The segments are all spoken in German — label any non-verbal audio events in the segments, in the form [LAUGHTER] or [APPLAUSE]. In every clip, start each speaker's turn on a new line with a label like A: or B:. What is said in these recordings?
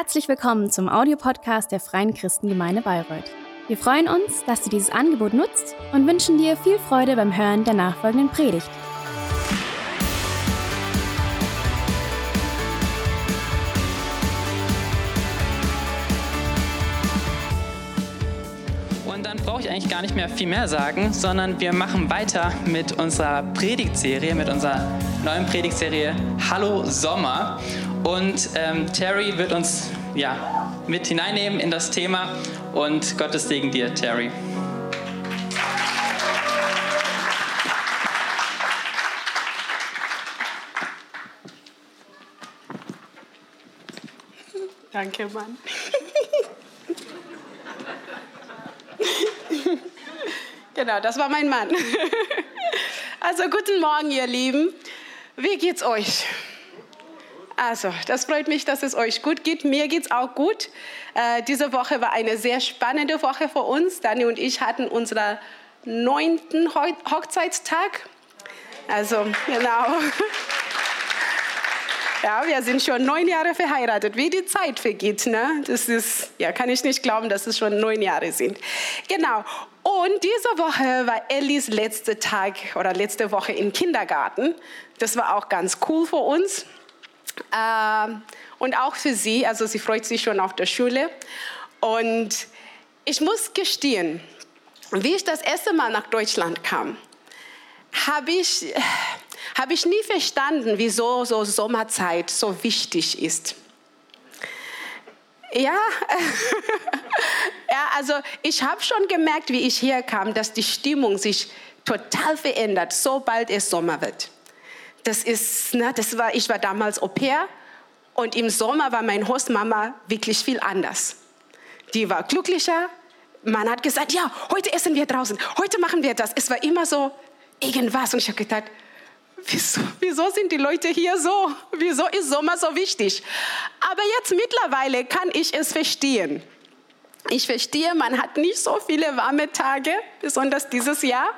A: Herzlich willkommen zum Audiopodcast der Freien Christengemeinde Bayreuth. Wir freuen uns, dass du dieses Angebot nutzt und wünschen dir viel Freude beim Hören der nachfolgenden Predigt.
B: Und dann brauche ich eigentlich gar nicht mehr viel mehr sagen, sondern wir machen weiter mit unserer Predigtserie, mit unserer neuen Predigtserie Hallo Sommer. Und ähm, Terry wird uns ja, mit hineinnehmen in das Thema. Und Gottes Segen dir, Terry.
C: Danke, Mann. [LAUGHS] genau, das war mein Mann. [LAUGHS] Also guten Morgen, ihr Lieben. Wie geht's euch? Also, das freut mich, dass es euch gut geht. Mir geht's auch gut. Äh, diese Woche war eine sehr spannende Woche für uns. Dani und ich hatten unseren neunten Ho Hochzeitstag. Also, genau. [LAUGHS] Ja, wir sind schon neun Jahre verheiratet. Wie die Zeit vergeht, ne? Das ist, ja, kann ich nicht glauben, dass es schon neun Jahre sind. Genau. Und diese Woche war Ellis letzter Tag oder letzte Woche im Kindergarten. Das war auch ganz cool für uns. Ähm, und auch für sie, also sie freut sich schon auf der Schule. Und ich muss gestehen, wie ich das erste Mal nach Deutschland kam, habe ich, hab ich nie verstanden, wieso so Sommerzeit so wichtig ist. Ja, [LAUGHS] ja also ich habe schon gemerkt, wie ich herkam, dass die Stimmung sich total verändert, sobald es Sommer wird. Das ist, ne, das war, ich war damals Au pair und im Sommer war meine Hostmama wirklich viel anders. Die war glücklicher. Man hat gesagt, ja, heute essen wir draußen, heute machen wir das. Es war immer so irgendwas und ich habe gedacht, wieso, wieso sind die Leute hier so? Wieso ist Sommer so wichtig? Aber jetzt mittlerweile kann ich es verstehen. Ich verstehe, man hat nicht so viele warme Tage, besonders dieses Jahr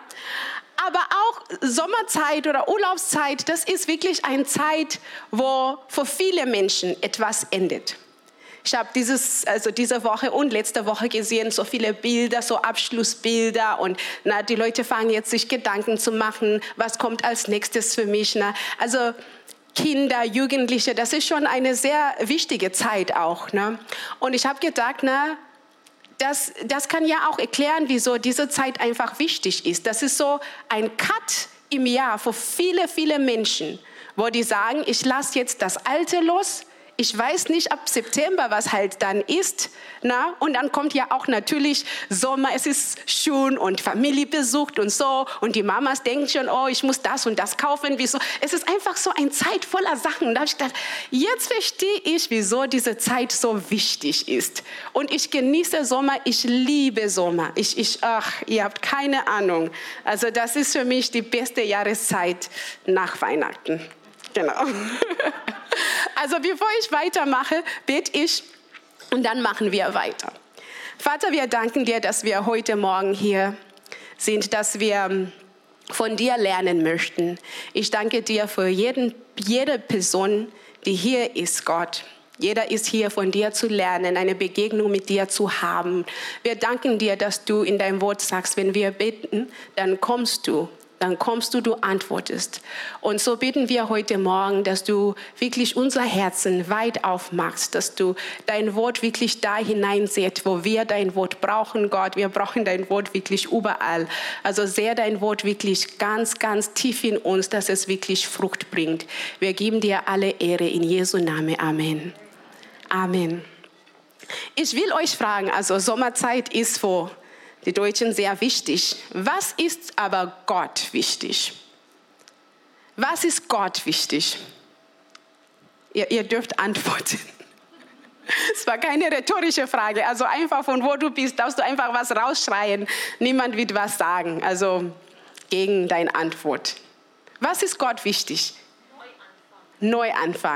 C: aber auch Sommerzeit oder Urlaubszeit, das ist wirklich eine Zeit, wo für viele Menschen etwas endet. Ich habe dieses, also diese Woche und letzte Woche gesehen, so viele Bilder, so Abschlussbilder und na, die Leute fangen jetzt sich Gedanken zu machen, was kommt als nächstes für mich. Na. Also Kinder, Jugendliche, das ist schon eine sehr wichtige Zeit auch. Ne? Und ich habe gedacht, na, das, das kann ja auch erklären, wieso diese Zeit einfach wichtig ist. Das ist so ein Cut im Jahr für viele, viele Menschen, wo die sagen, ich lasse jetzt das Alte los, ich weiß nicht ab September, was halt dann ist. Na? Und dann kommt ja auch natürlich Sommer, es ist schön und Familie besucht und so. Und die Mamas denken schon, oh, ich muss das und das kaufen. Wieso? Es ist einfach so eine Zeit voller Sachen. Da habe ich gedacht, jetzt verstehe ich, wieso diese Zeit so wichtig ist. Und ich genieße Sommer, ich liebe Sommer. Ich, ich, ach, ihr habt keine Ahnung. Also das ist für mich die beste Jahreszeit nach Weihnachten. Genau. Also bevor ich weitermache, bete ich und dann machen wir weiter. Vater, wir danken dir, dass wir heute Morgen hier sind, dass wir von dir lernen möchten. Ich danke dir für jeden, jede Person, die hier ist, Gott. Jeder ist hier von dir zu lernen, eine Begegnung mit dir zu haben. Wir danken dir, dass du in deinem Wort sagst, wenn wir beten, dann kommst du dann kommst du, du antwortest. Und so bitten wir heute Morgen, dass du wirklich unser Herzen weit aufmachst, dass du dein Wort wirklich da hineinsetzt, wo wir dein Wort brauchen, Gott. Wir brauchen dein Wort wirklich überall. Also sehr dein Wort wirklich ganz, ganz tief in uns, dass es wirklich Frucht bringt. Wir geben dir alle Ehre in Jesu Namen. Amen. Amen. Ich will euch fragen, also Sommerzeit ist vor die Deutschen sehr wichtig. Was ist aber Gott wichtig? Was ist Gott wichtig? Ihr, ihr dürft antworten. [LAUGHS] Es war keine rhetorische Frage. Also einfach von wo du bist, darfst du einfach was rausschreien. Niemand wird was sagen. Also gegen deine Antwort. Was ist Gott wichtig? Neuanfang.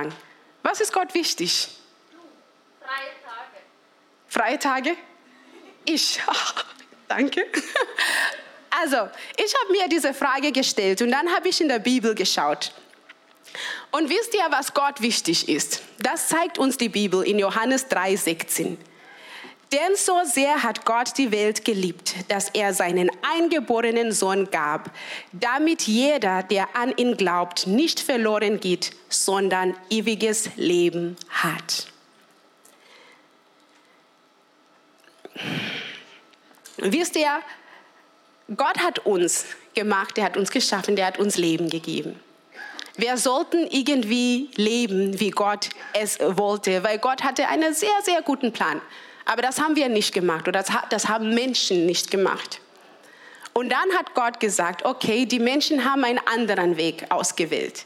C: Neuanfang. Was ist Gott wichtig?
D: Freie Tage.
C: Freie Tage? Ich. [LAUGHS] Danke. [LAUGHS] Also, ich habe mir diese Frage gestellt und dann habe ich in der Bibel geschaut. Und wisst ihr, was Gott wichtig ist? Das zeigt uns die Bibel in Johannes 3,16. Denn so sehr hat Gott die Welt geliebt, dass er seinen eingeborenen Sohn gab, damit jeder, der an ihn glaubt, nicht verloren geht, sondern ewiges Leben hat. Wisst ihr, Gott hat uns gemacht, er hat uns geschaffen, der hat uns Leben gegeben. Wir sollten irgendwie leben, wie Gott es wollte, weil Gott hatte einen sehr, sehr guten Plan. Aber das haben wir nicht gemacht oder das, das haben Menschen nicht gemacht. Und dann hat Gott gesagt, okay, die Menschen haben einen anderen Weg ausgewählt.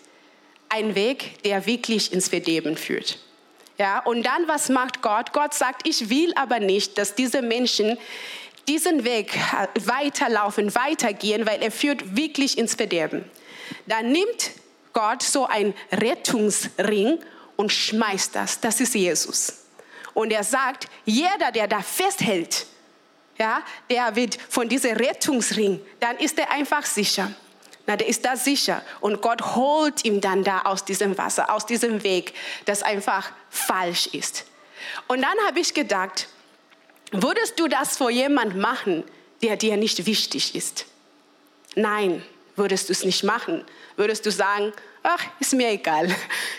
C: Ein Weg, der wirklich ins Verderben führt. Ja, und dann was macht Gott? Gott sagt, ich will aber nicht, dass diese Menschen diesen Weg weiterlaufen, weitergehen, weil er führt wirklich ins Verderben. Dann nimmt Gott so einen Rettungsring und schmeißt das. Das ist Jesus. Und er sagt, jeder, der da festhält, ja, der wird von diesem Rettungsring, dann ist er einfach sicher. Na, der ist da sicher. Und Gott holt ihn dann da aus diesem Wasser, aus diesem Weg, das einfach falsch ist. Und dann habe ich gedacht, würdest du das vor jemand machen, der dir nicht wichtig ist? Nein, würdest du es nicht machen. Würdest du sagen, ach, ist mir egal.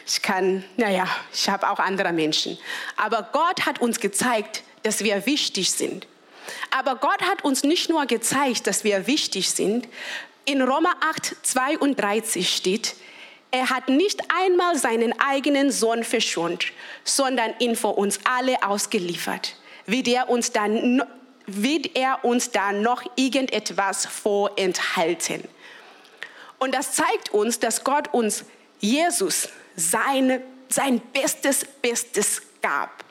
C: Ich kann, naja, ich habe auch andere Menschen. Aber Gott hat uns gezeigt, dass wir wichtig sind. Aber Gott hat uns nicht nur gezeigt, dass wir wichtig sind. In Römer 8, 32 steht, er hat nicht einmal seinen eigenen Sohn verschont, sondern ihn vor uns alle ausgeliefert. Wird er uns dann, wird er uns dann noch irgendetwas vorenthalten? Und das zeigt uns, dass Gott uns Jesus seine, sein Bestes, Bestes gab.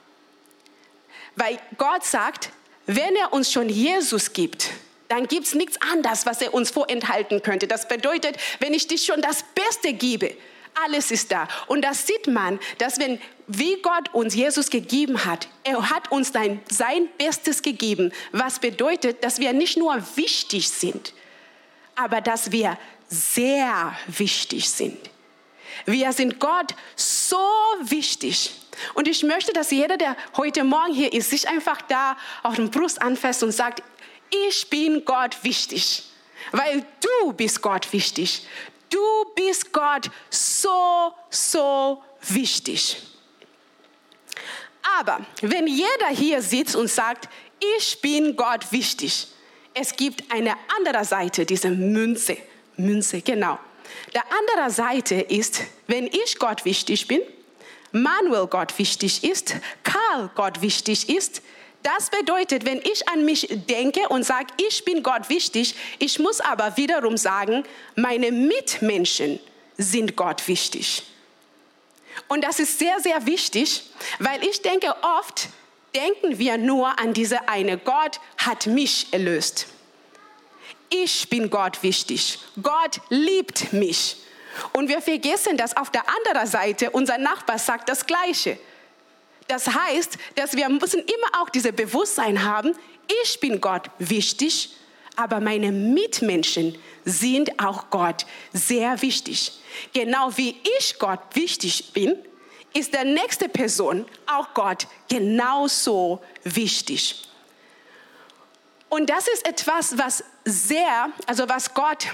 C: Weil Gott sagt, wenn er uns schon Jesus gibt, dann gibt es nichts anderes, was er uns vorenthalten könnte. Das bedeutet, wenn ich dich schon das Beste gebe, alles ist da. Und das sieht man, dass wenn, wie Gott uns Jesus gegeben hat, er hat uns sein, sein Bestes gegeben, was bedeutet, dass wir nicht nur wichtig sind, aber dass wir sehr wichtig sind. Wir sind Gott so wichtig. Und ich möchte, dass jeder, der heute Morgen hier ist, sich einfach da auf den Brust anfasst und sagt, ich bin Gott wichtig, weil du bist Gott wichtig. Du bist Gott so, so wichtig. Aber wenn jeder hier sitzt und sagt, ich bin Gott wichtig, es gibt eine andere Seite dieser Münze. Münze, genau. Der andere Seite ist, wenn ich Gott wichtig bin, Manuel Gott wichtig ist, Karl Gott wichtig ist, das bedeutet, wenn ich an mich denke und sage, ich bin Gott wichtig, ich muss aber wiederum sagen, meine Mitmenschen sind Gott wichtig. Und das ist sehr, sehr wichtig, weil ich denke, oft denken wir nur an diese eine, Gott hat mich erlöst ich bin Gott wichtig. Gott liebt mich. Und wir vergessen, dass auf der anderen Seite unser Nachbar sagt das Gleiche. Das heißt, dass wir müssen immer auch dieses Bewusstsein haben, ich bin Gott wichtig, aber meine Mitmenschen sind auch Gott sehr wichtig. Genau wie ich Gott wichtig bin, ist der nächste Person auch Gott genauso wichtig. Und das ist etwas, was sehr, also was Gott,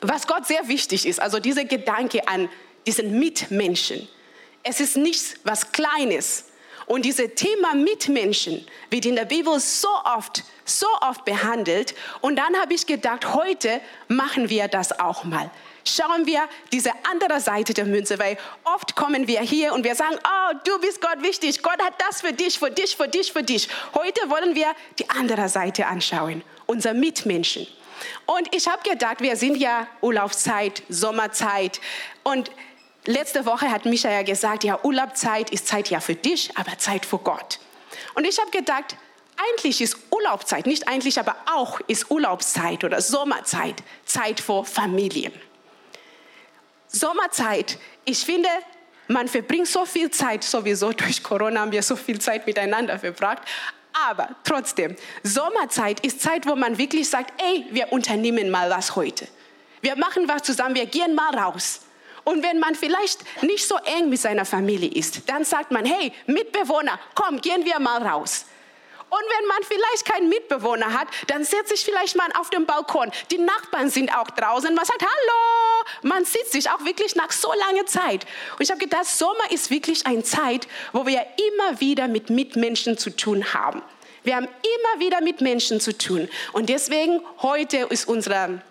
C: was Gott sehr wichtig ist. Also dieser Gedanke an diesen Mitmenschen. Es ist nichts was Kleines. Und dieses Thema Mitmenschen wird in der Bibel so oft, so oft behandelt. Und dann habe ich gedacht, heute machen wir das auch mal schauen wir diese andere Seite der Münze, weil oft kommen wir hier und wir sagen, oh, du bist Gott wichtig, Gott hat das für dich, für dich, für dich, für dich. Heute wollen wir die andere Seite anschauen, unser Mitmenschen. Und ich habe gedacht, wir sind ja Urlaubszeit, Sommerzeit und letzte Woche hat Michael gesagt, ja, Urlaubszeit ist Zeit ja für dich, aber Zeit für Gott. Und ich habe gedacht, eigentlich ist Urlaubszeit, nicht eigentlich, aber auch ist Urlaubszeit oder Sommerzeit Zeit für Familien. Sommerzeit. Ich finde, man verbringt so viel Zeit, sowieso durch Corona haben wir so viel Zeit miteinander verbracht. Aber trotzdem, Sommerzeit ist Zeit, wo man wirklich sagt, ey, wir unternehmen mal was heute. Wir machen was zusammen, wir gehen mal raus. Und wenn man vielleicht nicht so eng mit seiner Familie ist, dann sagt man, hey, Mitbewohner, komm, gehen wir mal raus. Und wenn man vielleicht keinen Mitbewohner hat, dann setzt sich vielleicht mal auf dem Balkon. Die Nachbarn sind auch draußen. Man sagt Hallo. Man sieht sich auch wirklich nach so langer Zeit. Und ich habe gedacht, Sommer ist wirklich eine Zeit, wo wir immer wieder mit Mitmenschen zu tun haben. Wir haben immer wieder mit Menschen zu tun. Und deswegen heute ist unsere,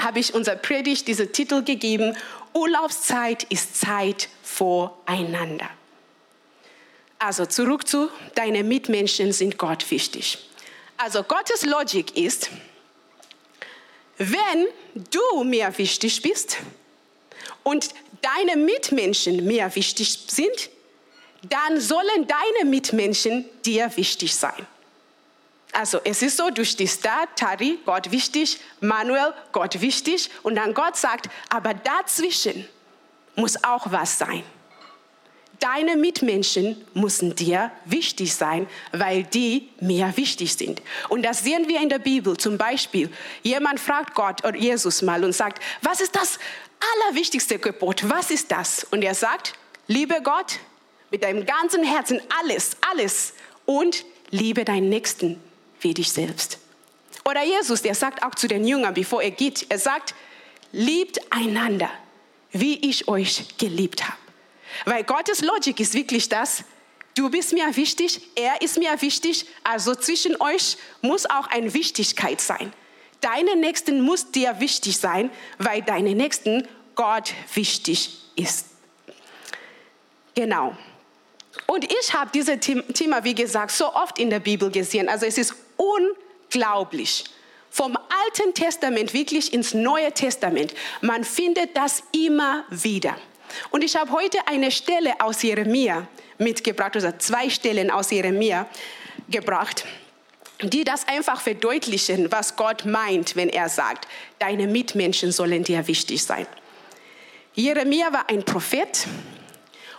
C: habe ich unser Predigt diesen Titel gegeben. Urlaubszeit ist Zeit voreinander. Also zurück zu, deine Mitmenschen sind Gott wichtig. Also Gottes Logik ist, wenn du mir wichtig bist und deine Mitmenschen mir wichtig sind, dann sollen deine Mitmenschen dir wichtig sein. Also es ist so, du stehst da, Tari, Gott wichtig, Manuel, Gott wichtig und dann Gott sagt, aber dazwischen muss auch was sein deine Mitmenschen müssen dir wichtig sein, weil die mir wichtig sind. Und das sehen wir in der Bibel. Zum Beispiel, jemand fragt Gott oder Jesus mal und sagt, was ist das allerwichtigste Gebot? Was ist das? Und er sagt, liebe Gott mit deinem ganzen Herzen, alles, alles. Und liebe deinen Nächsten wie dich selbst. Oder Jesus, der sagt auch zu den Jüngern, bevor er geht, er sagt, liebt einander, wie ich euch geliebt habe. Weil Gottes Logik ist wirklich das, du bist mir wichtig, er ist mir wichtig, also zwischen euch muss auch eine Wichtigkeit sein. Deine Nächsten muss dir wichtig sein, weil deine Nächsten Gott wichtig ist. Genau. Und ich habe dieses Thema, wie gesagt, so oft in der Bibel gesehen. Also es ist unglaublich. Vom Alten Testament wirklich ins Neue Testament. Man findet das immer wieder. Und ich habe heute eine Stelle aus Jeremia mitgebracht, also zwei Stellen aus Jeremia gebracht, die das einfach verdeutlichen, was Gott meint, wenn er sagt, deine Mitmenschen sollen dir wichtig sein. Jeremia war ein Prophet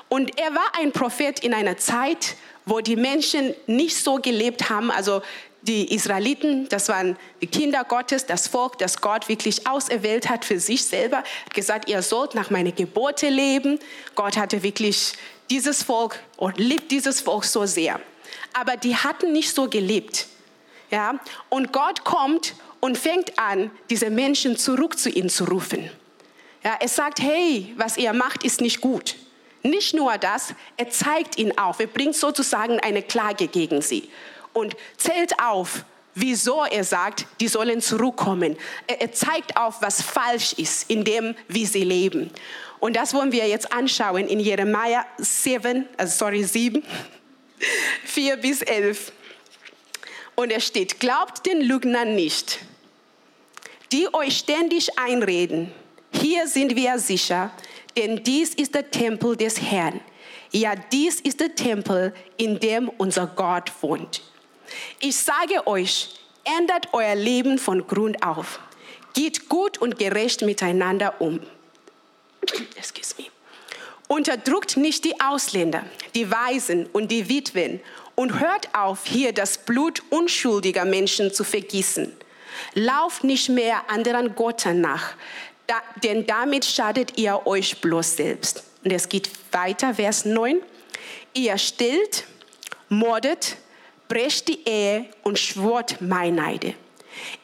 C: und er war ein Prophet in einer Zeit, wo die Menschen nicht so gelebt haben, also die Israeliten, das waren die Kinder Gottes, das Volk, das Gott wirklich auserwählt hat für sich selber, hat gesagt, ihr sollt nach meinen Gebote leben. Gott hatte wirklich dieses Volk und liebt dieses Volk so sehr. Aber die hatten nicht so gelebt. Ja? Und Gott kommt und fängt an, diese Menschen zurück zu ihnen zu rufen. Ja, er sagt, hey, was ihr macht, ist nicht gut. Nicht nur das, er zeigt ihnen auf, er bringt sozusagen eine Klage gegen sie und zählt auf, wieso er sagt, die sollen zurückkommen. Er, zeigt auf, was falsch ist in dem, wie sie leben. Und das wollen wir jetzt anschauen in Jeremia 7, also sorry, 7, 4 [LAUGHS] bis 11. Und es steht, glaubt den Lügnern nicht, die euch ständig einreden, hier sind wir sicher, denn dies ist der Tempel des Herrn. Ja, dies ist der Tempel, in dem unser Gott wohnt. Ich sage euch, ändert euer Leben von Grund auf. Geht gut und gerecht miteinander um. [CLEARS THROAT] Excuse me. Unterdrückt nicht die Ausländer, die Waisen und die Witwen und hört auf, hier das Blut unschuldiger Menschen zu vergießen. Lauft nicht mehr anderen Göttern nach, da, denn damit schadet ihr euch bloß selbst. Und es geht weiter, Vers 9. Ihr stillt, mordet, brecht die Ehe und schwört Meineide.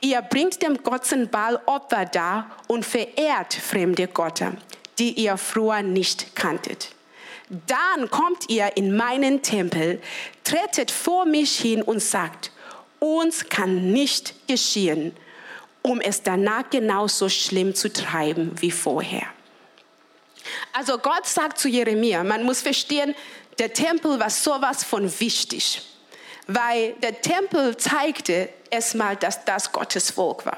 C: Ihr bringt dem Götzenball Opfer dar und verehrt fremde Götter, die ihr früher nicht kanntet. Dann kommt ihr in meinen Tempel, tretet vor mich hin und sagt, uns kann nicht geschehen, um es danach genauso schlimm zu treiben wie vorher. Also Gott sagt zu Jeremia, man muss verstehen, der Tempel war sowas von wichtig weil der Tempel zeigte erstmal, dass das Gottes Volk war.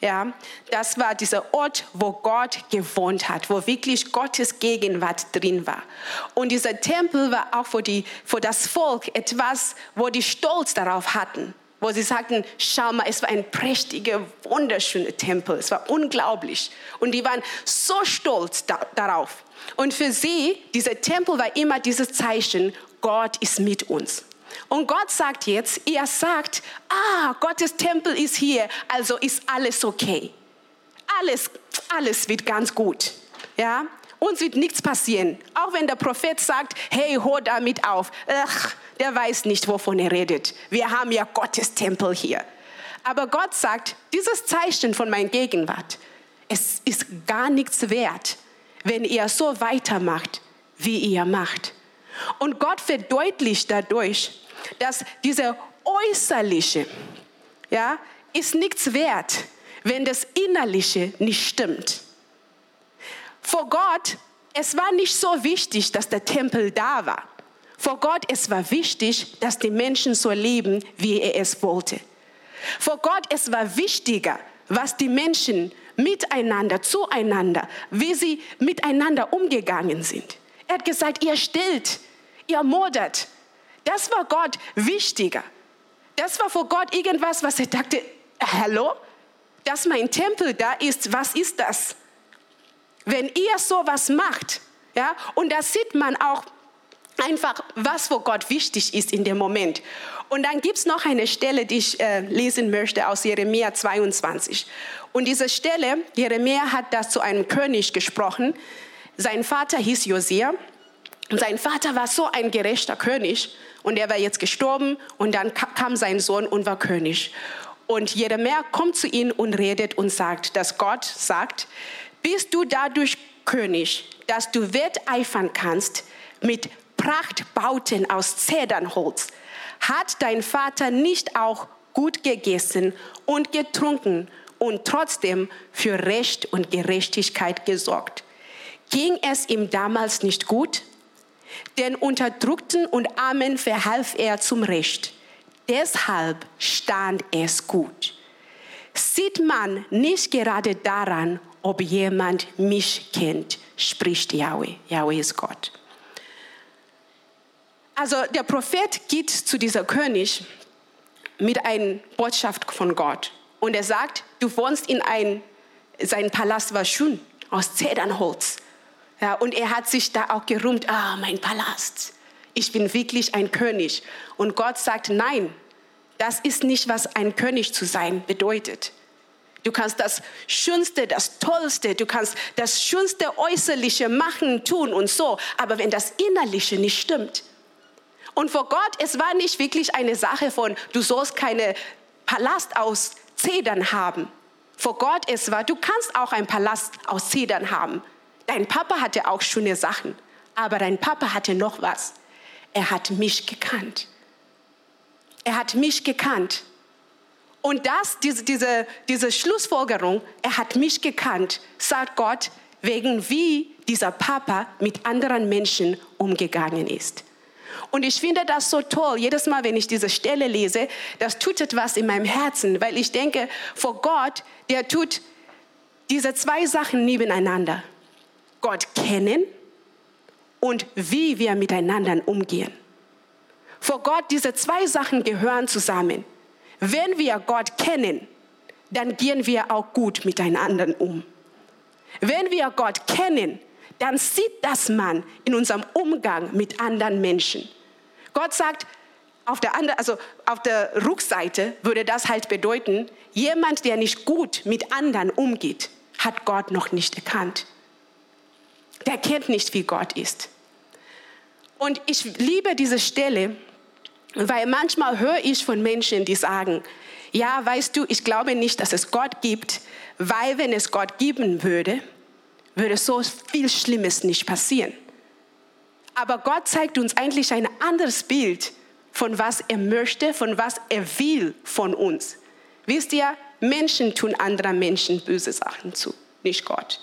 C: Ja, das war dieser Ort, wo Gott gewohnt hat, wo wirklich Gottes Gegenwart drin war. Und dieser Tempel war auch für, die, für das Volk etwas, wo die Stolz darauf hatten, wo sie sagten, schau mal, es war ein prächtiger, wunderschöner Tempel, es war unglaublich. Und die waren so stolz da, darauf. Und für sie, dieser Tempel war immer dieses Zeichen, Gott ist mit uns. Und Gott sagt jetzt, ihr sagt, ah, Gottes Tempel ist hier, also ist alles okay. Alles, alles wird ganz gut. Ja, uns wird nichts passieren. Auch wenn der Prophet sagt, hey, hör damit auf. Ach, der weiß nicht, wovon er redet. Wir haben ja Gottes Tempel hier. Aber Gott sagt, dieses Zeichen von meiner Gegenwart, es ist gar nichts wert, wenn ihr so weitermacht, wie ihr macht. Und Gott verdeutlicht dadurch, dass diese äußerliche, ja, ist nichts wert, wenn das Innerliche nicht stimmt. Vor Gott, es war nicht so wichtig, dass der Tempel da war. Vor Gott, es war wichtig, dass die Menschen so leben, wie er es wollte. Vor Gott, es war wichtiger, was die Menschen miteinander, zueinander, wie sie miteinander umgegangen sind. Er hat gesagt, ihr stillt, ihr mordert. Das war Gott wichtiger. Das war vor Gott irgendwas, was er dachte, hallo, dass mein Tempel da ist, was ist das? Wenn ihr sowas macht, ja, und da sieht man auch einfach, was vor Gott wichtig ist in dem Moment. Und dann gibt es noch eine Stelle, die ich äh, lesen möchte aus Jeremia 22. Und diese Stelle, Jeremia hat das zu einem König gesprochen. Sein Vater hieß Josia. Und sein Vater war so ein gerechter König. Und er war jetzt gestorben. Und dann kam sein Sohn und war König. Und Jeremia kommt zu ihm und redet und sagt, dass Gott sagt, bist du dadurch König, dass du wetteifern kannst mit Prachtbauten aus Zedernholz. Hat dein Vater nicht auch gut gegessen und getrunken und trotzdem für Recht und Gerechtigkeit gesorgt? Ging es ihm damals nicht gut? Den Unterdrückten und Armen verhalf er zum Recht. Deshalb stand es gut. Sieht man nicht gerade daran, ob jemand mich kennt, spricht Yahweh. Yahweh ist Gott. Also der Prophet geht zu dieser König mit einer Botschaft von Gott. Und er sagt, du wohnst in ein, sein Palast war schön, aus Zedernholz. Ja, und er hat sich da auch gerühmt, ah, mein Palast, ich bin wirklich ein König. Und Gott sagt, nein, das ist nicht, was ein König zu sein bedeutet. Du kannst das Schönste, das Tollste, du kannst das Schönste Äußerliche machen, tun und so. Aber wenn das Innerliche nicht stimmt. Und vor Gott, es war nicht wirklich eine Sache von, du sollst keine Palast aus Zedern haben. Vor Gott, es war, du kannst auch einen Palast aus Zedern haben. Dein Papa hatte auch schöne Sachen. Aber dein Papa hatte noch was. Er hat mich gekannt. Er hat mich gekannt. Und das, diese, diese, diese Schlussfolgerung, er hat mich gekannt, sagt Gott, wegen wie dieser Papa mit anderen Menschen umgegangen ist. Und ich finde das so toll. Jedes Mal, wenn ich diese Stelle lese, das tut etwas in meinem Herzen, weil ich denke, vor Gott, der tut diese zwei Sachen nebeneinander. Gott kennen und wie wir miteinander umgehen. Vor Gott, diese zwei Sachen gehören zusammen. Wenn wir Gott kennen, dann gehen wir auch gut miteinander um. Wenn wir Gott kennen, dann sieht das man in unserem Umgang mit anderen Menschen. Gott sagt, auf der, andere, also auf der Rückseite würde das halt bedeuten, jemand, der nicht gut mit anderen umgeht, hat Gott noch nicht erkannt. Der kennt nicht, wie Gott ist. Und ich liebe diese Stelle, weil manchmal höre ich von Menschen, die sagen, ja, weißt du, ich glaube nicht, dass es Gott gibt, weil wenn es Gott geben würde, würde so viel Schlimmes nicht passieren. Aber Gott zeigt uns eigentlich ein anderes Bild von was er möchte, von was er will von uns. Wisst ihr, Menschen tun anderen Menschen böse Sachen zu, nicht Gott.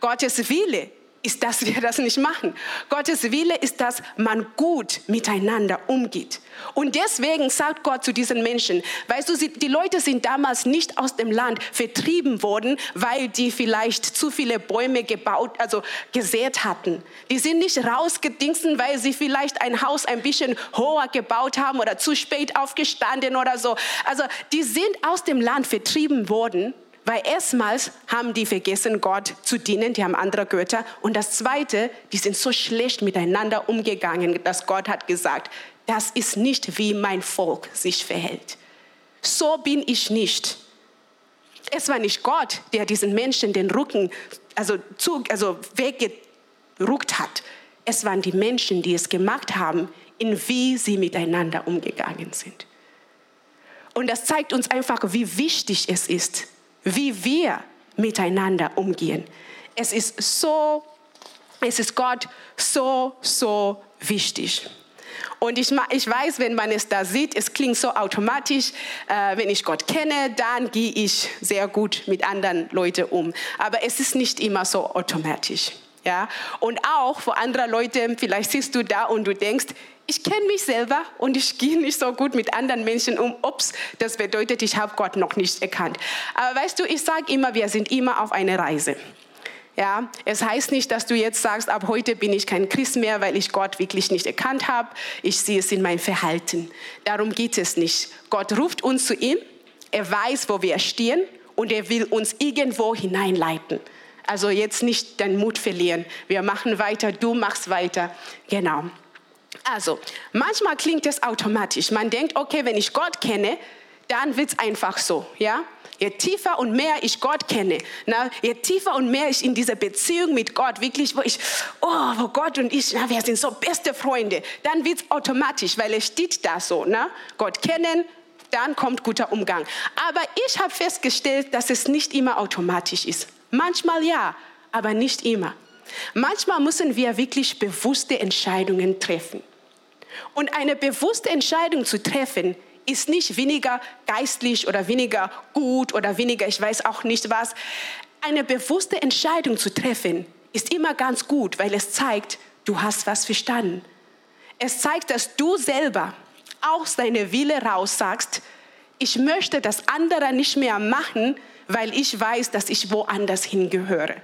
C: Gottes Wille ist, dass wir das nicht machen. Gottes Wille ist, dass man gut miteinander umgeht. Und deswegen sagt Gott zu diesen Menschen, weißt du, die Leute sind damals nicht aus dem Land vertrieben worden, weil die vielleicht zu viele Bäume gebaut, also gesät hatten. Die sind nicht rausgedingsen, weil sie vielleicht ein Haus ein bisschen hoher gebaut haben oder zu spät aufgestanden oder so. Also die sind aus dem Land vertrieben worden weil erstmals haben die vergessen, Gott zu dienen, die haben andere Götter. Und das Zweite, die sind so schlecht miteinander umgegangen, dass Gott hat gesagt, das ist nicht, wie mein Volk sich verhält. So bin ich nicht. Es war nicht Gott, der diesen Menschen den Rücken also, zu, also weggerückt hat. Es waren die Menschen, die es gemacht haben, in wie sie miteinander umgegangen sind. Und das zeigt uns einfach, wie wichtig es ist, wie wir miteinander umgehen. Es ist so, es ist Gott so, so wichtig. Und ich, ich weiß, wenn man es da sieht, es klingt so automatisch. Äh, wenn ich Gott kenne, dann gehe ich sehr gut mit anderen Leuten um. Aber es ist nicht immer so automatisch. Ja? Und auch für andere Leute, vielleicht siehst du da und du denkst, ich kenne mich selber und ich gehe nicht so gut mit anderen Menschen um. Ups, das bedeutet, ich habe Gott noch nicht erkannt. Aber weißt du, ich sage immer, wir sind immer auf einer Reise. Ja, es heißt nicht, dass du jetzt sagst, ab heute bin ich kein Christ mehr, weil ich Gott wirklich nicht erkannt habe. Ich sehe es in meinem Verhalten. Darum geht es nicht. Gott ruft uns zu ihm. Er weiß, wo wir stehen und er will uns irgendwo hineinleiten. Also jetzt nicht den Mut verlieren. Wir machen weiter, du machst weiter. Genau. Also, manchmal klingt es automatisch. Man denkt, okay, wenn ich Gott kenne, dann wird es einfach so, ja? Je tiefer und mehr ich Gott kenne, na, je tiefer und mehr ich in dieser Beziehung mit Gott wirklich, wo ich, oh, wo Gott und ich, na, wir sind so beste Freunde, dann wird es automatisch, weil es steht da so, na, Gott kennen, dann kommt guter Umgang. Aber ich habe festgestellt, dass es nicht immer automatisch ist. Manchmal ja, aber nicht immer. Manchmal müssen wir wirklich bewusste Entscheidungen treffen. Und eine bewusste Entscheidung zu treffen, ist nicht weniger geistlich oder weniger gut oder weniger, ich weiß auch nicht was. Eine bewusste Entscheidung zu treffen ist immer ganz gut, weil es zeigt, du hast was verstanden. Es zeigt, dass du selber aus deiner Wille raus sagst, ich möchte das andere nicht mehr machen, weil ich weiß, dass ich woanders hingehöre.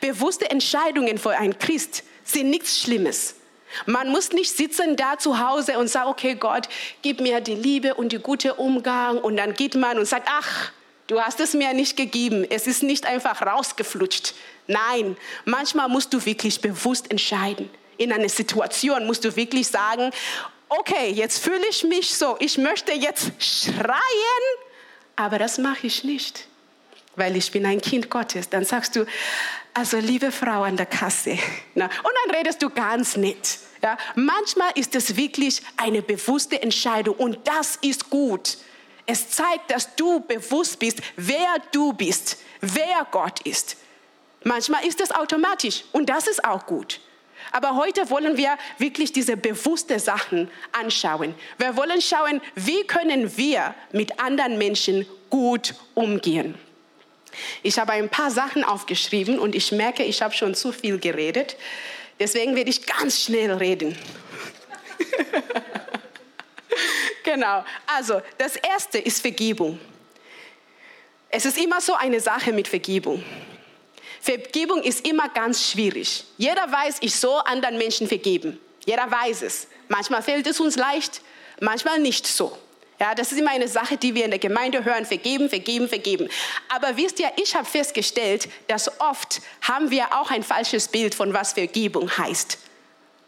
C: Bewusste Entscheidungen für einen Christ sind nichts Schlimmes. Man muss nicht sitzen da zu Hause und sagen, okay Gott, gib mir die Liebe und die gute Umgang und dann geht man und sagt, ach, du hast es mir nicht gegeben. Es ist nicht einfach rausgeflutscht. Nein, manchmal musst du wirklich bewusst entscheiden. In einer Situation musst du wirklich sagen, okay, jetzt fühle ich mich so, ich möchte jetzt schreien, aber das mache ich nicht, weil ich bin ein Kind Gottes. Dann sagst du, also liebe Frau an der Kasse, na, und dann redest du ganz nett. Ja, manchmal ist es wirklich eine bewusste Entscheidung und das ist gut. Es zeigt, dass du bewusst bist, wer du bist, wer Gott ist. Manchmal ist es automatisch und das ist auch gut. Aber heute wollen wir wirklich diese bewussten Sachen anschauen. Wir wollen schauen, wie können wir mit anderen Menschen gut umgehen. Ich habe ein paar Sachen aufgeschrieben und ich merke, ich habe schon zu viel geredet. Deswegen werde ich ganz schnell reden. [LAUGHS] genau. Also, das erste ist Vergebung. Es ist immer so eine Sache mit Vergebung. Vergebung ist immer ganz schwierig. Jeder weiß, ich soll anderen Menschen vergeben. Jeder weiß es. Manchmal fällt es uns leicht, manchmal nicht so. Ja, das ist immer eine Sache, die wir in der Gemeinde hören, vergeben, vergeben, vergeben. Aber wisst ihr, ich habe festgestellt, dass oft haben wir auch ein falsches Bild von was Vergebung heißt.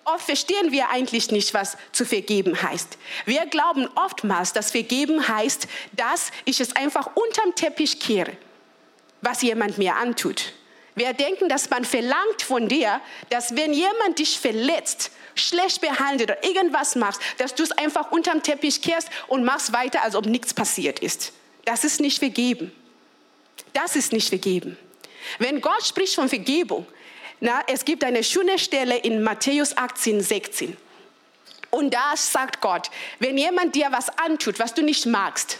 C: Oft verstehen wir eigentlich nicht, was zu vergeben heißt. Wir glauben oftmals, dass vergeben heißt, dass ich es einfach unterm Teppich kehre, was jemand mir antut. Wir denken, dass man verlangt von dir, dass wenn jemand dich verletzt, schlecht behandelt oder irgendwas machst, dass du es einfach unterm Teppich kehrst und machst weiter, als ob nichts passiert ist. Das ist nicht vergeben. Das ist nicht vergeben. Wenn Gott spricht von Vergebung, na, es gibt eine schöne Stelle in Matthäus 18, 16. Und da sagt Gott, wenn jemand dir was antut, was du nicht magst,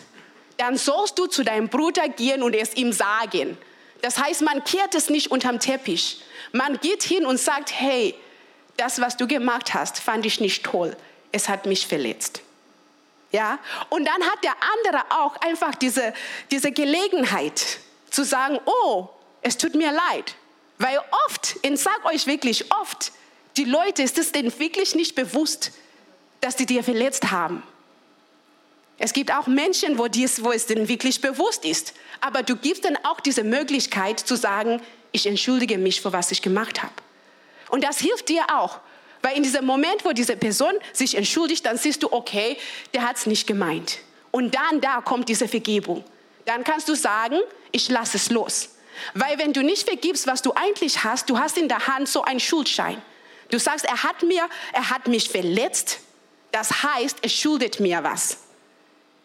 C: dann sollst du zu deinem Bruder gehen und es ihm sagen. Das heißt, man kehrt es nicht unterm Teppich. Man geht hin und sagt, hey, das, was du gemacht hast, fand ich nicht toll. Es hat mich verletzt. Ja? Und dann hat der andere auch einfach diese, diese Gelegenheit zu sagen, oh, es tut mir leid. Weil oft, ich sage euch wirklich oft, die Leute ist es denen wirklich nicht bewusst, dass die dir verletzt haben. Es gibt auch Menschen, wo, dies, wo es denen wirklich bewusst ist. Aber du gibst dann auch diese Möglichkeit zu sagen, ich entschuldige mich für was ich gemacht habe. Und das hilft dir auch. Weil in diesem Moment, wo diese Person sich entschuldigt, dann siehst du, okay, der hat es nicht gemeint. Und dann da kommt diese Vergebung. dann kannst du sagen, ich lasse es los. Weil wenn du nicht vergibst, was du eigentlich hast, du hast in der Hand so einen Schuldschein. Du sagst, er hat mir, er hat mich verletzt. Das heißt, er schuldet mir was.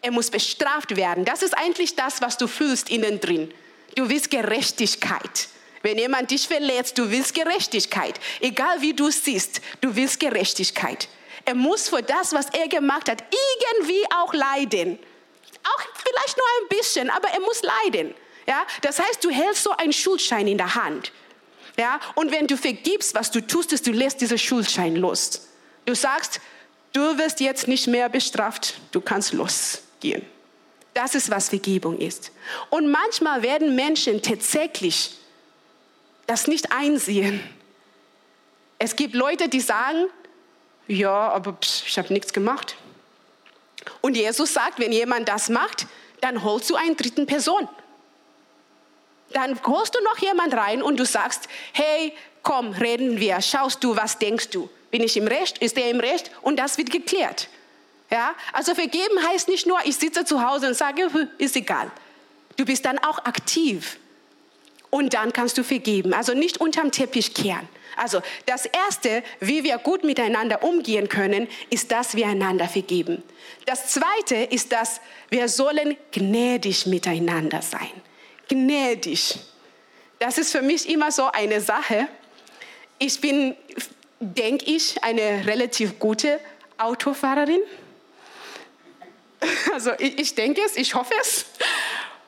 C: Er muss bestraft werden. Das ist eigentlich das, was du fühlst innen drin. Du willst Gerechtigkeit. Wenn jemand dich verletzt, du willst Gerechtigkeit. Egal wie du siehst, du willst Gerechtigkeit. Er muss für das, was er gemacht hat, irgendwie auch leiden. Auch vielleicht nur ein bisschen, aber er muss leiden. Ja? Das heißt, du hältst so einen Schuldschein in der Hand. Ja? Und wenn du vergibst, was du tust, ist, du lässt diesen Schuldschein los. Du sagst, du wirst jetzt nicht mehr bestraft, du kannst losgehen. Das ist, was Vergebung ist. Und manchmal werden Menschen tatsächlich das nicht einsehen. Es gibt Leute, die sagen, ja, aber psch, ich habe nichts gemacht. Und Jesus sagt, wenn jemand das macht, dann holst du eine dritten Person. Dann holst du noch jemand rein und du sagst, hey, komm, reden wir, schaust du, was denkst du? Bin ich im Recht? Ist er im Recht? Und das wird geklärt. Ja? Also vergeben heißt nicht nur, ich sitze zu Hause und sage, ist egal. Du bist dann auch aktiv. Und dann kannst du vergeben. Also nicht unterm Teppich kehren. Also das Erste, wie wir gut miteinander umgehen können, ist, dass wir einander vergeben. Das Zweite ist, dass wir sollen gnädig miteinander sein. Gnädig. Das ist für mich immer so eine Sache. Ich bin, denke ich, eine relativ gute Autofahrerin. [LAUGHS] Also ich, ich denke es, ich hoffe es.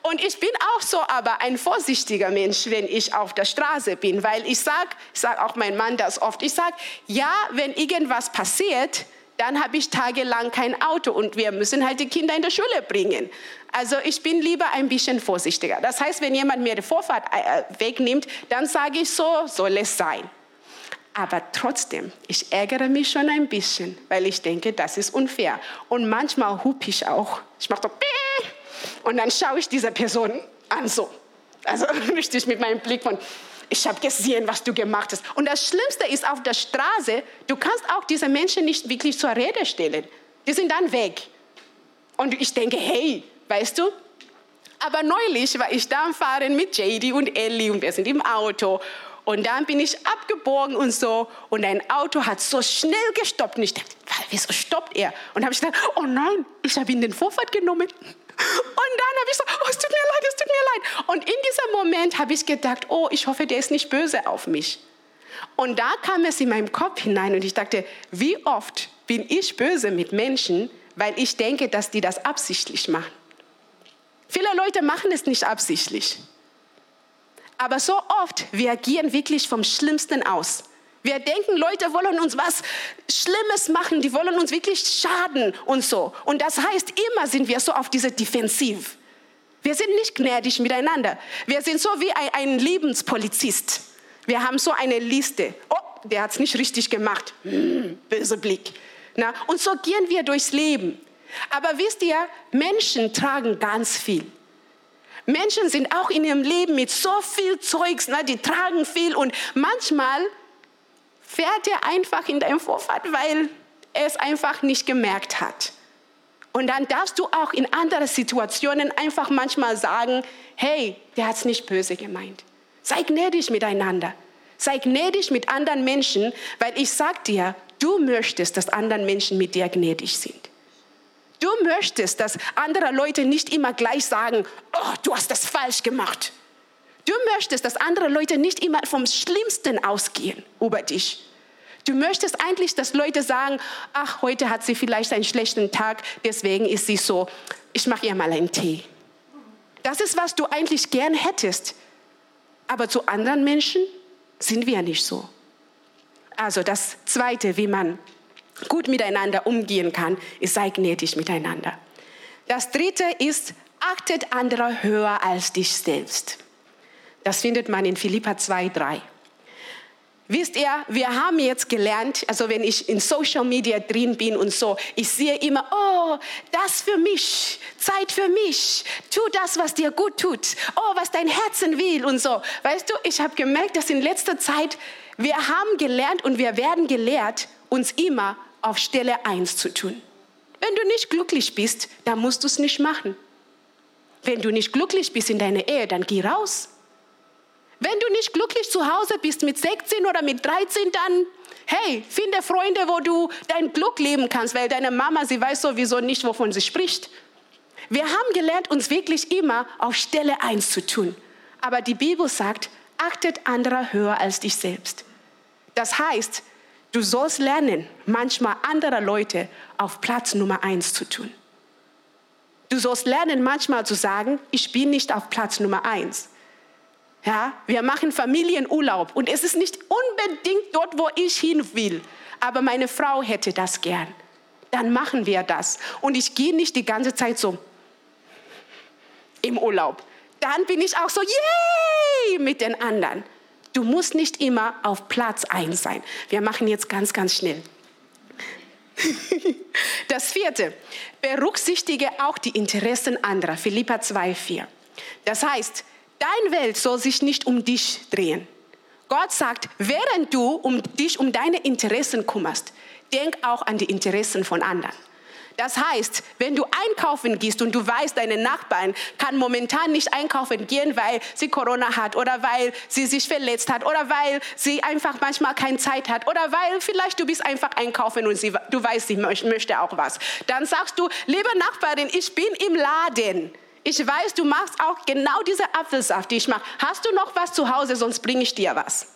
C: Und ich bin auch so aber ein vorsichtiger Mensch, wenn ich auf der Straße bin, weil ich sage, ich sage auch mein Mann das oft, ich sage, ja, wenn irgendwas passiert, dann habe ich tagelang kein Auto und wir müssen halt die Kinder in die Schule bringen. Also ich bin lieber ein bisschen vorsichtiger. Das heißt, wenn jemand mir die Vorfahrt äh, wegnimmt, dann sage ich so, soll es sein. Aber trotzdem, ich ärgere mich schon ein bisschen, weil ich denke, das ist unfair. Und manchmal hupe ich auch. Ich mache so, [LAUGHS] und dann schaue ich diese Person an so. Also [LAUGHS] richtig mit meinem Blick von, ich habe gesehen, was du gemacht hast. Und das Schlimmste ist auf der Straße, du kannst auch diese Menschen nicht wirklich zur Rede stellen. Die sind dann weg. Und ich denke, hey, weißt du? Aber neulich war ich da am Fahren mit JD und Ellie und wir sind im Auto. Und dann bin ich abgebogen und so. Und ein Auto hat so schnell gestoppt. Und ich dachte, wieso stoppt er? Und habe ich gedacht, oh nein, ich habe ihn den Vorfahrt genommen. Und dann habe ich so, oh, es tut mir leid, es tut mir leid. Und in diesem Moment habe ich gedacht, oh, ich hoffe, der ist nicht böse auf mich. Und da kam es in meinem Kopf hinein und ich dachte, wie oft bin ich böse mit Menschen, weil ich denke, dass die das absichtlich machen. Viele Leute machen es nicht absichtlich. Aber so oft, wir agieren wirklich vom Schlimmsten aus. Wir denken, Leute wollen uns was Schlimmes machen, die wollen uns wirklich schaden und so. Und das heißt, immer sind wir so auf diese Defensiv. Wir sind nicht gnädig miteinander. Wir sind so wie ein, ein Lebenspolizist. Wir haben so eine Liste. Oh, der hat es nicht richtig gemacht. Hm, böser Blick. Na, und so gehen wir durchs Leben. Aber wisst ihr, Menschen tragen ganz viel. Menschen sind auch in ihrem Leben mit so viel Zeugs, ne, die tragen viel und manchmal fährt er einfach in deinem Vorfahrt, weil er es einfach nicht gemerkt hat. Und dann darfst du auch in anderen Situationen einfach manchmal sagen, hey, der hat es nicht böse gemeint. Sei gnädig miteinander. Sei gnädig mit anderen Menschen, weil ich sag dir, du möchtest, dass andere Menschen mit dir gnädig sind. Du möchtest, dass andere Leute nicht immer gleich sagen, oh, du hast das falsch gemacht. Du möchtest, dass andere Leute nicht immer vom Schlimmsten ausgehen über dich. Du möchtest eigentlich, dass Leute sagen, ach, heute hat sie vielleicht einen schlechten Tag, deswegen ist sie so, ich mache ihr mal einen Tee. Das ist, was du eigentlich gern hättest. Aber zu anderen Menschen sind wir nicht so. Also das Zweite, wie man gut miteinander umgehen kann, ist sei gnädig miteinander. Das Dritte ist, achtet andere höher als dich selbst. Das findet man in Philippa 2, 3. Wisst ihr, wir haben jetzt gelernt, also wenn ich in Social Media drin bin und so, ich sehe immer, oh, das für mich, Zeit für mich, tu das, was dir gut tut, oh, was dein Herzen will und so. Weißt du, ich habe gemerkt, dass in letzter Zeit wir haben gelernt und wir werden gelehrt, uns immer auf Stelle 1 zu tun. Wenn du nicht glücklich bist, dann musst du es nicht machen. Wenn du nicht glücklich bist in deiner Ehe, dann geh raus. Wenn du nicht glücklich zu Hause bist mit 16 oder mit 13, dann hey, finde Freunde, wo du dein Glück leben kannst, weil deine Mama, sie weiß sowieso nicht, wovon sie spricht. Wir haben gelernt, uns wirklich immer auf Stelle 1 zu tun. Aber die Bibel sagt, achtet anderer höher als dich selbst. Das heißt, du sollst lernen, manchmal andere Leute auf Platz Nummer 1 zu tun. Du sollst lernen, manchmal zu sagen, ich bin nicht auf Platz Nummer 1. Ja, wir machen Familienurlaub und es ist nicht unbedingt dort, wo ich hin will, aber meine Frau hätte das gern. Dann machen wir das. Und ich gehe nicht die ganze Zeit so im Urlaub. Dann bin ich auch so, yay, mit den anderen. Du musst nicht immer auf Platz 1 sein. Wir machen jetzt ganz, ganz schnell. [LAUGHS] Das vierte, berücksichtige auch die Interessen anderer. Philippa 2,4. Das heißt, dein Welt soll sich nicht um dich drehen. Gott sagt, während du um dich um deine Interessen kümmerst, denk auch an die Interessen von anderen. Das heißt, wenn du einkaufen gehst und du weißt, deine Nachbarn kann momentan nicht einkaufen gehen, weil sie Corona hat oder weil sie sich verletzt hat oder weil sie einfach manchmal keine Zeit hat oder weil vielleicht du bist einfach einkaufen und sie, du weißt, sie möchte auch was. Dann sagst du, liebe Nachbarin, ich bin im Laden. Ich weiß, du machst auch genau diese Apfelsaft, die ich mache. Hast du noch was zu Hause, sonst bringe ich dir was.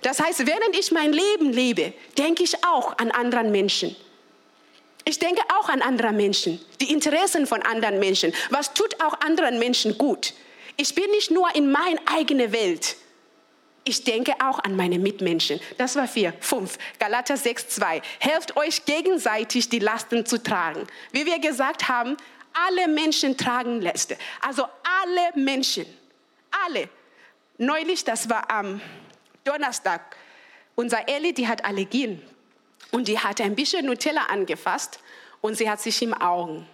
C: Das heißt, während ich mein Leben lebe, denke ich auch an anderen Menschen. Ich denke auch an andere Menschen, die Interessen von anderen Menschen. Was tut auch anderen Menschen gut? Ich bin nicht nur in meine eigene Welt. Ich denke auch an meine Mitmenschen. Das war vier. Fünf. Galater 6, 2. Helft euch gegenseitig, die Lasten zu tragen. Wie wir gesagt haben, alle Menschen tragen Lasten. Also alle Menschen. Alle. Neulich, das war am Donnerstag, unser Ellie, die hat Allergien. Und die hatte ein bisschen Nutella angefasst und sie hat sich im Augen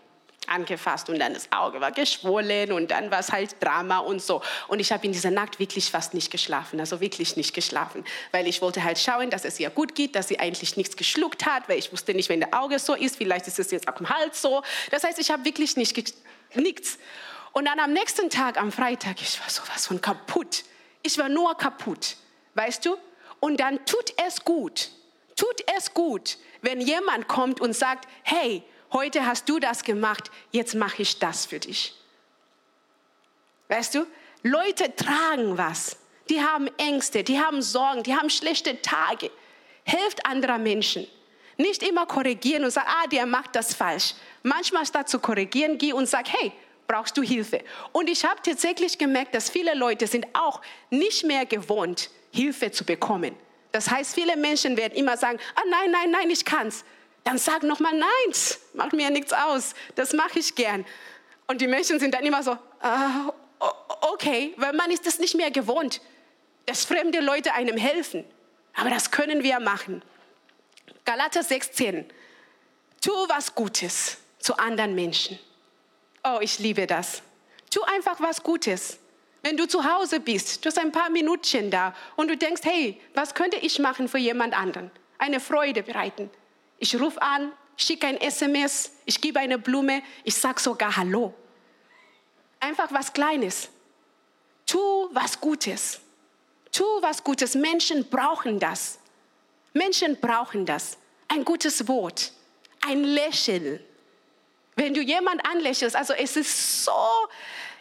C: angefasst und dann das Auge war geschwollen und dann war es halt Drama und so. Und ich habe in dieser Nacht wirklich fast nicht geschlafen, also wirklich nicht geschlafen, weil ich wollte halt schauen, dass es ihr gut geht, dass sie eigentlich nichts geschluckt hat, weil ich wusste nicht, wenn der Auge so ist, vielleicht ist es jetzt auch im Hals so. Das heißt, ich habe wirklich nicht nichts. Und dann am nächsten Tag, am Freitag, ich war sowas von kaputt. Ich war nur kaputt, weißt du? Und dann tut es gut, tut es gut, wenn jemand kommt und sagt, hey, heute hast du das gemacht, jetzt mache ich das für dich. Weißt du, Leute tragen was. Die haben Ängste, die haben Sorgen, die haben schlechte Tage. Helft anderer Menschen. Nicht immer korrigieren und sagen, ah, der macht das falsch. Manchmal statt zu korrigieren, geh und sag, hey, brauchst du Hilfe? Und ich habe tatsächlich gemerkt, dass viele Leute sind auch nicht mehr gewohnt, Hilfe zu bekommen. Das heißt, viele Menschen werden immer sagen, ah nein, nein, nein, ich kann's. Dann sag noch mal nein, macht mir nichts aus. Das mache ich gern. Und die Menschen sind dann immer so, ah, okay, weil man ist das nicht mehr gewohnt, dass fremde Leute einem helfen. Aber das können wir machen. Galater 16. Tu was Gutes zu anderen Menschen. Oh, ich liebe das. Tu einfach was Gutes. Wenn du zu Hause bist, du hast ein paar Minuten da und du denkst, hey, was könnte ich machen für jemand anderen? Eine Freude bereiten. Ich rufe an, schicke ein SMS, ich gebe eine Blume, ich sage sogar Hallo. Einfach was Kleines. Tu was Gutes. Tu was Gutes. Menschen brauchen das. Menschen brauchen das. Ein gutes Wort, ein Lächeln. Wenn du jemand anlächelst, also es ist so,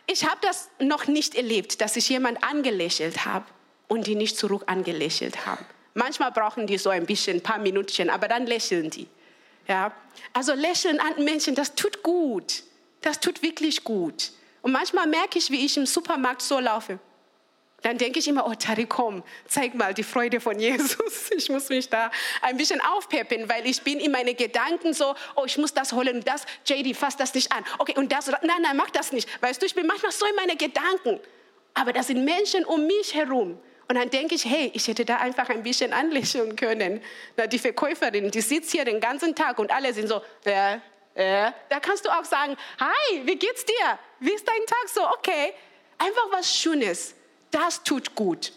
C: ich habe das noch nicht erlebt, dass ich jemand angelächelt habe und die nicht zurück angelächelt haben. Manchmal brauchen die so ein bisschen, ein paar Minuten, aber dann lächeln die. Ja? Also lächeln an Menschen, das tut gut. Das tut wirklich gut. Und manchmal merke ich, wie ich im Supermarkt so laufe dann denke ich immer, oh Tari, komm, zeig mal die Freude von Jesus. [LAUGHS] Ich muss mich da ein bisschen aufpeppen, weil ich bin in meine Gedanken so, oh, ich muss das holen das, JD, fass das nicht an. Okay, und das, nein, nein, mach das nicht. Weißt du, ich bin manchmal so in meine Gedanken. Aber da sind Menschen um mich herum. Und dann denke ich, hey, ich hätte da einfach ein bisschen anlächeln können. Na, die Verkäuferin, die sitzt hier den ganzen Tag und alle sind so, äh, äh. Da kannst du auch sagen, hi, wie geht's dir? Wie ist dein Tag so? Okay, einfach was Schönes das tut gut.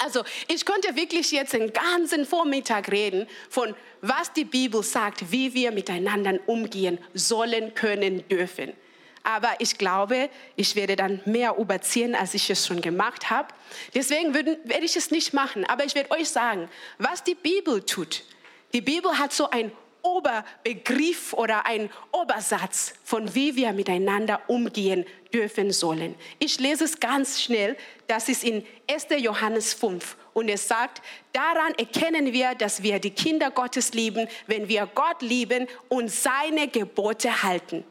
C: Also ich konnte wirklich jetzt den ganzen Vormittag reden von, was die Bibel sagt, wie wir miteinander umgehen sollen, können, dürfen. Aber ich glaube, ich werde dann mehr überziehen, als ich es schon gemacht habe. Deswegen werde ich es nicht machen. Aber ich werde euch sagen, was die Bibel tut. Die Bibel hat so ein Oberbegriff oder ein Obersatz von wie wir miteinander umgehen dürfen sollen. Ich lese es ganz schnell. Das ist in 1. Johannes 5. Und es sagt, daran erkennen wir, dass wir die Kinder Gottes lieben, wenn wir Gott lieben und seine Gebote halten.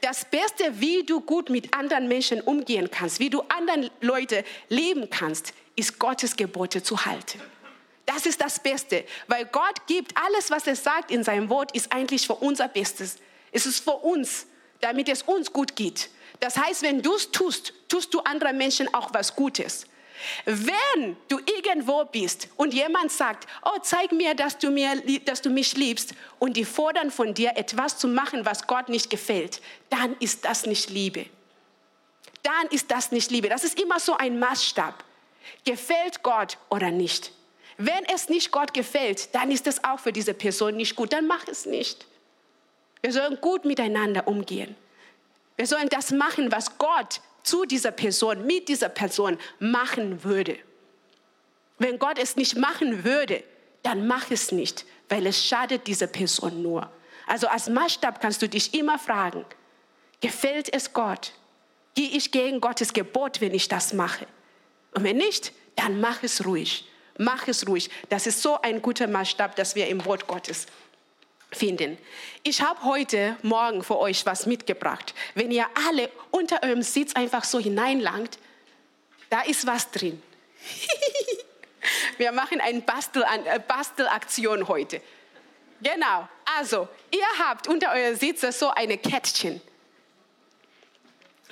C: Das Beste, wie du gut mit anderen Menschen umgehen kannst, wie du anderen Leute leben kannst, ist Gottes Gebote zu halten. Das ist das Beste, weil Gott gibt alles, was er sagt in seinem Wort, ist eigentlich für unser Bestes. Es ist für uns, damit es uns gut geht. Das heißt, wenn du es tust, tust du anderen Menschen auch was Gutes. Wenn du irgendwo bist und jemand sagt, oh, zeig mir, dass du, mir, dass du mich liebst und die fordern von dir etwas zu machen, was Gott nicht gefällt, dann ist das nicht Liebe. Dann ist das nicht Liebe. Das ist immer so ein Maßstab. Gefällt Gott oder nicht? Wenn es nicht Gott gefällt, dann ist es auch für diese Person nicht gut. Dann mach es nicht. Wir sollen gut miteinander umgehen. Wir sollen das machen, was Gott zu dieser Person, mit dieser Person machen würde. Wenn Gott es nicht machen würde, dann mach es nicht, weil es schadet dieser Person nur. Also als Maßstab kannst du dich immer fragen, gefällt es Gott? Gehe ich gegen Gottes Gebot, wenn ich das mache? Und wenn nicht, dann mach es ruhig. Mach es ruhig. Das ist so ein guter Maßstab, dass wir im Wort Gottes finden. Ich habe heute Morgen für euch was mitgebracht. Wenn ihr alle unter eurem Sitz einfach so hineinlangt, da ist was drin. [LAUGHS] wir machen eine Bastel, äh, Bastelaktion heute. Genau. Also, ihr habt unter eurem Sitz so eine Kettchen.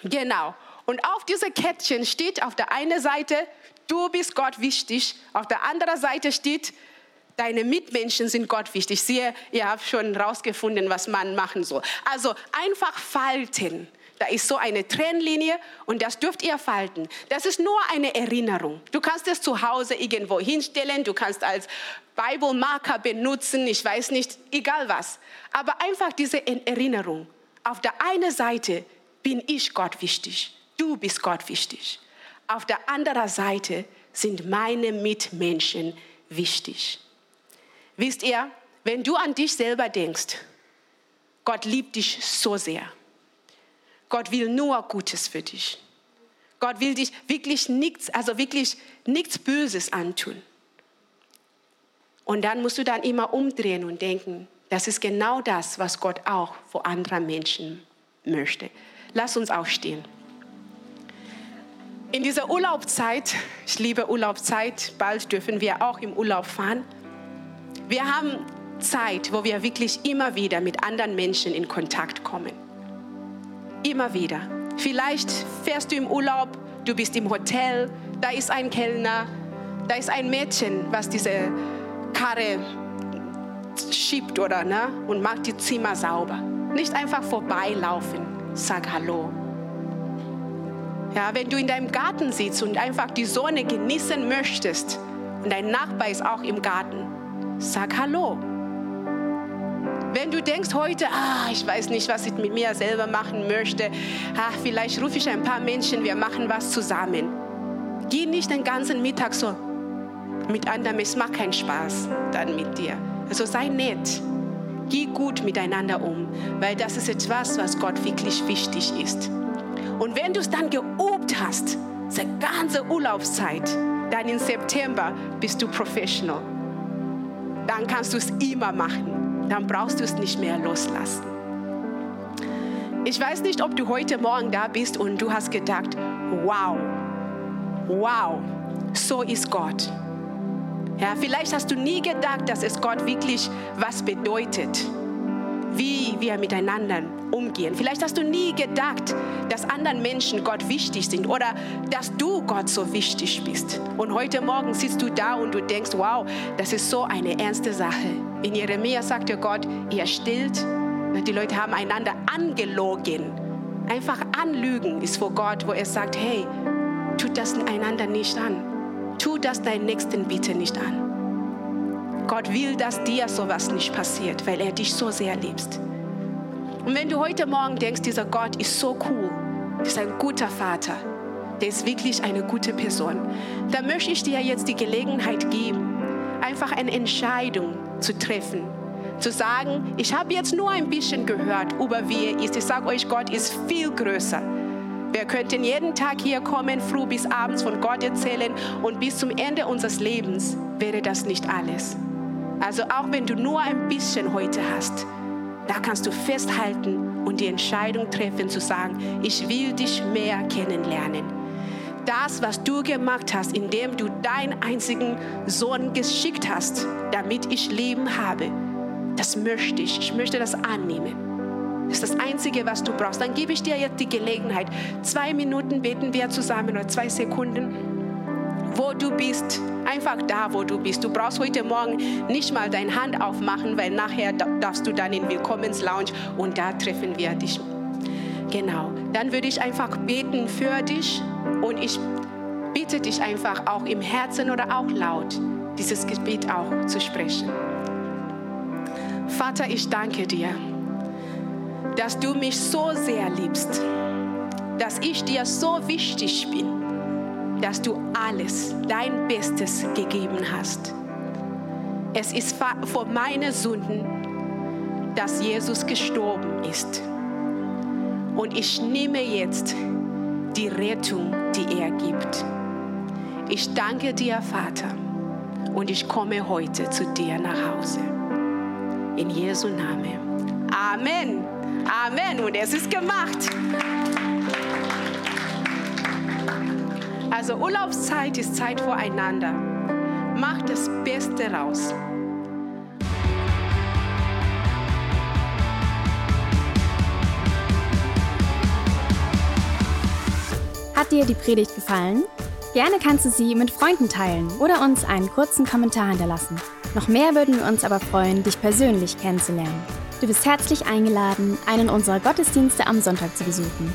C: Genau. Und auf dieser Kettchen steht auf der einen Seite Du bist Gott wichtig. Auf der anderen Seite steht, deine Mitmenschen sind Gott wichtig. Siehe, ihr habt schon rausgefunden, was man machen soll. Also einfach falten. Da ist so eine Trennlinie und das dürft ihr falten. Das ist nur eine Erinnerung. Du kannst es zu Hause irgendwo hinstellen, du kannst als Bible-Marker benutzen, ich weiß nicht, egal was. Aber einfach diese Erinnerung. Auf der einen Seite bin ich Gott wichtig, du bist Gott wichtig. Auf der anderen Seite sind meine Mitmenschen wichtig. Wisst ihr, wenn du an dich selber denkst, Gott liebt dich so sehr. Gott will nur Gutes für dich. Gott will dich wirklich nichts, also wirklich nichts Böses antun. Und dann musst du dann immer umdrehen und denken, das ist genau das, was Gott auch vor anderen Menschen möchte. Lass uns aufstehen. In dieser Urlaubszeit, ich liebe Urlaubszeit, bald dürfen wir auch im Urlaub fahren. Wir haben Zeit, wo wir wirklich immer wieder mit anderen Menschen in Kontakt kommen. Immer wieder. Vielleicht fährst du im Urlaub, du bist im Hotel, da ist ein Kellner, da ist ein Mädchen, was diese Karre schiebt oder ne, und macht die Zimmer sauber. Nicht einfach vorbeilaufen, sag Hallo. Ja, wenn du in deinem Garten sitzt und einfach die Sonne genießen möchtest und dein Nachbar ist auch im Garten, sag Hallo. Wenn du denkst heute, ah, ich weiß nicht, was ich mit mir selber machen möchte, ah, vielleicht rufe ich ein paar Menschen, wir machen was zusammen. Geh nicht den ganzen Mittag so mit anderen, es macht keinen Spaß dann mit dir. Also sei nett. Geh gut miteinander um, weil das ist etwas, was Gott wirklich wichtig ist. Und wenn du es dann geübt hast, diese ganze Urlaubszeit, dann im September bist du professional. Dann kannst du es immer machen. Dann brauchst du es nicht mehr loslassen. Ich weiß nicht, ob du heute Morgen da bist und du hast gedacht, wow, wow, so ist Gott. Ja, vielleicht hast du nie gedacht, dass es Gott wirklich was bedeutet wie wir miteinander umgehen. Vielleicht hast du nie gedacht, dass anderen Menschen Gott wichtig sind oder dass du Gott so wichtig bist. Und heute Morgen sitzt du da und du denkst, wow, das ist so eine ernste Sache. In Jeremia sagte Gott, ihr stillt. Die Leute haben einander angelogen. Einfach anlügen ist vor Gott, wo er sagt, hey, tut das einander nicht an. Tu das deinen Nächsten bitte nicht an. Gott will, dass dir sowas nicht passiert, weil er dich so sehr liebt. Und wenn du heute Morgen denkst, dieser Gott ist so cool, ist ein guter Vater, der ist wirklich eine gute Person, dann möchte ich dir jetzt die Gelegenheit geben, einfach eine Entscheidung zu treffen. Zu sagen, ich habe jetzt nur ein bisschen gehört über wie er ist. Ich sage euch, Gott ist viel größer. Wir könnten jeden Tag hier kommen, früh bis abends von Gott erzählen und bis zum Ende unseres Lebens wäre das nicht alles. Also auch wenn du nur ein bisschen heute hast, da kannst du festhalten und die Entscheidung treffen zu sagen, ich will dich mehr kennenlernen. Das, was du gemacht hast, indem du deinen einzigen Sohn geschickt hast, damit ich Leben habe, das möchte ich. Ich möchte das annehmen. Das ist das Einzige, was du brauchst. Dann gebe ich dir jetzt die Gelegenheit. Zwei Minuten beten wir zusammen oder zwei Sekunden, wo du bist. Einfach da, wo du bist. Du brauchst heute Morgen nicht mal deine Hand aufmachen, weil nachher darfst du dann in Willkommenslounge und da treffen wir dich. Genau. Dann würde ich einfach beten für dich und ich bitte dich einfach auch im Herzen oder auch laut dieses Gebet auch zu sprechen. Vater, ich danke dir dass du mich so sehr liebst, dass ich dir so wichtig bin, dass du alles, dein Bestes gegeben hast. Es ist vor meine Sünden, dass Jesus gestorben ist. Und ich nehme jetzt die Rettung, die er gibt. Ich danke dir, Vater, und ich komme heute zu dir nach Hause. In Jesu Namen. Amen. Amen. Und es ist gemacht. Also Urlaubszeit ist Zeit voreinander. Macht das Beste raus.
A: Hat dir die Predigt gefallen? Gerne kannst du sie mit Freunden teilen oder uns einen kurzen Kommentar hinterlassen. Noch mehr würden wir uns aber freuen, dich persönlich kennenzulernen. Du bist herzlich eingeladen, einen unserer Gottesdienste am Sonntag zu besuchen.